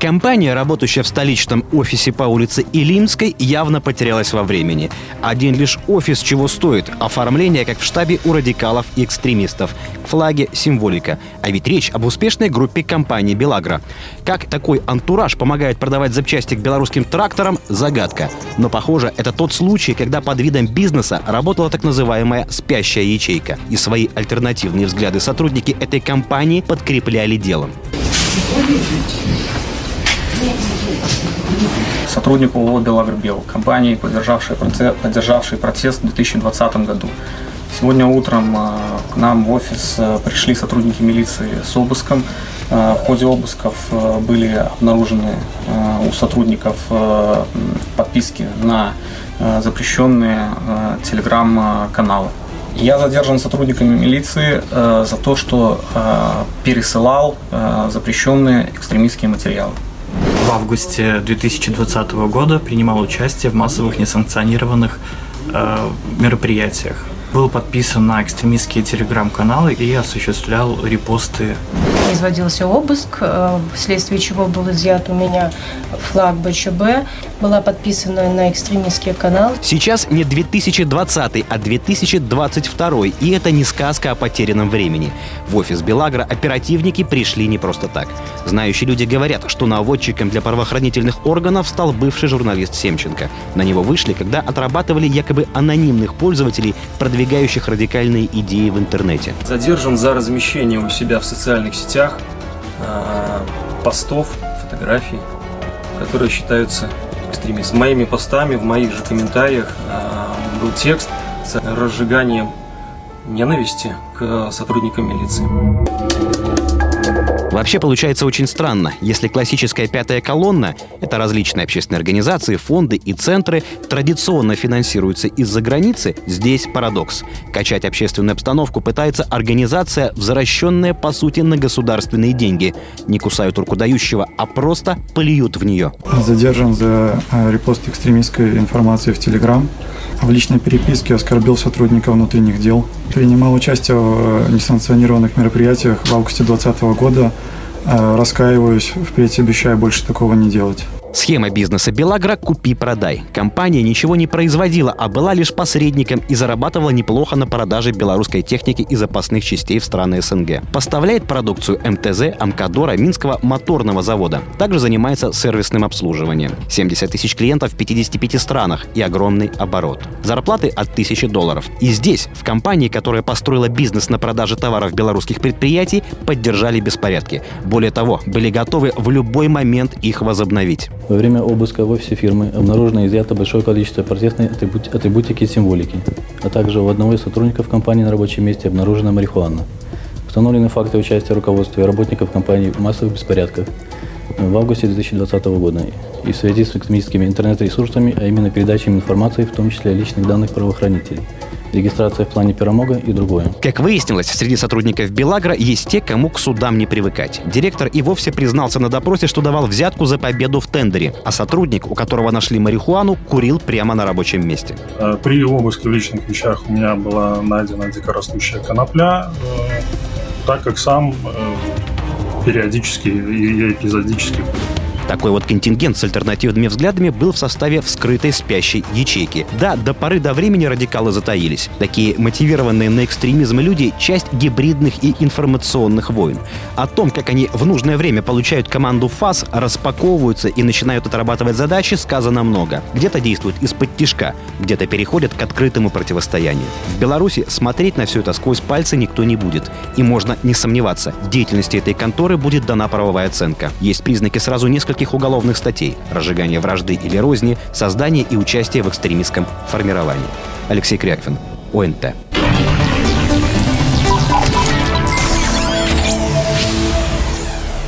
Компания, работающая в столичном офисе по улице Илимской, явно потерялась во времени. Один лишь офис чего стоит. Оформление, как в штабе у радикалов и экстремистов. К флаге символика. А ведь речь об успешной группе компании «Белагра». Как такой антураж помогает продавать запчасти к белорусским тракторам – загадка. Но, похоже, это тот случай, когда под видом бизнеса работала так называемая «спящая ячейка». И свои альтернативные взгляды сотрудники этой компании подкрепляли делом. Сотрудник ООО «Белагрбел», компании, поддержавшей процесс, поддержавшей процесс в 2020 году. Сегодня утром э, к нам в офис э, пришли сотрудники милиции с обыском. Э, в ходе обысков были обнаружены у сотрудников подписки на запрещенные телеграм-каналы. Я задержан сотрудниками милиции за то, что пересылал запрещенные экстремистские материалы. В августе 2020 года принимал участие в массовых несанкционированных э, мероприятиях. Был подписан на экстремистские телеграм-каналы и осуществлял репосты производился обыск, э, вследствие чего был изъят у меня флаг БЧБ, была подписана на экстремистский канал. Сейчас не 2020, а 2022, и это не сказка о потерянном времени. В офис Белагра оперативники пришли не просто так. Знающие люди говорят, что наводчиком для правоохранительных органов стал бывший журналист Семченко. На него вышли, когда отрабатывали якобы анонимных пользователей, продвигающих радикальные идеи в интернете. Задержан за размещение у себя в социальных сетях э, постов, фотографий, которые считаются экстремистскими. Моими постами, в моих же комментариях э, был текст с разжиганием ненависти к сотрудникам милиции. Вообще получается очень странно. Если классическая пятая колонна — это различные общественные организации, фонды и центры, традиционно финансируются из-за границы, здесь парадокс. Качать общественную обстановку пытается организация, возвращенная, по сути, на государственные деньги. Не кусают руку дающего, а просто плюют в нее. Задержан за э, репост экстремистской информации в Телеграм. В личной переписке оскорбил сотрудника внутренних дел. Принимал участие в э, несанкционированных мероприятиях в августе 2020 года. Э, раскаиваюсь, впредь обещаю больше такого не делать. Схема бизнеса «Белагра» «Купи-продай». Компания ничего не производила, а была лишь посредником и зарабатывала неплохо на продаже белорусской техники и запасных частей в страны СНГ. Поставляет продукцию МТЗ, Амкадора, Минского моторного завода. Также занимается сервисным обслуживанием. 70 тысяч клиентов в 55 странах и огромный оборот. Зарплаты от 1000 долларов. И здесь, в компании, которая построила бизнес на продаже товаров белорусских предприятий, поддержали беспорядки. Более того, были готовы в любой момент их возобновить. Во время обыска в офисе фирмы обнаружено изъято большое количество протестной атрибутики и символики, а также у одного из сотрудников компании на рабочем месте обнаружена марихуана. Установлены факты участия руководства и работников компании в массовых беспорядках в августе 2020 года и в связи с экстремистскими интернет-ресурсами, а именно передачей информации, в том числе личных данных правоохранителей – регистрация в плане пиромога и другое. Как выяснилось, среди сотрудников Белагра есть те, кому к судам не привыкать. Директор и вовсе признался на допросе, что давал взятку за победу в тендере, а сотрудник, у которого нашли марихуану, курил прямо на рабочем месте. Э, при обыске в личных вещах у меня была найдена дикорастущая конопля, э, так как сам э, периодически и эпизодически такой вот контингент с альтернативными взглядами был в составе вскрытой спящей ячейки. Да, до поры до времени радикалы затаились. Такие мотивированные на экстремизм люди — часть гибридных и информационных войн. О том, как они в нужное время получают команду ФАС, распаковываются и начинают отрабатывать задачи, сказано много. Где-то действуют из-под тишка, где-то переходят к открытому противостоянию. В Беларуси смотреть на все это сквозь пальцы никто не будет. И можно не сомневаться, деятельности этой конторы будет дана правовая оценка. Есть признаки сразу нескольких нескольких уголовных статей – разжигание вражды или розни, создание и участие в экстремистском формировании. Алексей Кряквин, ОНТ.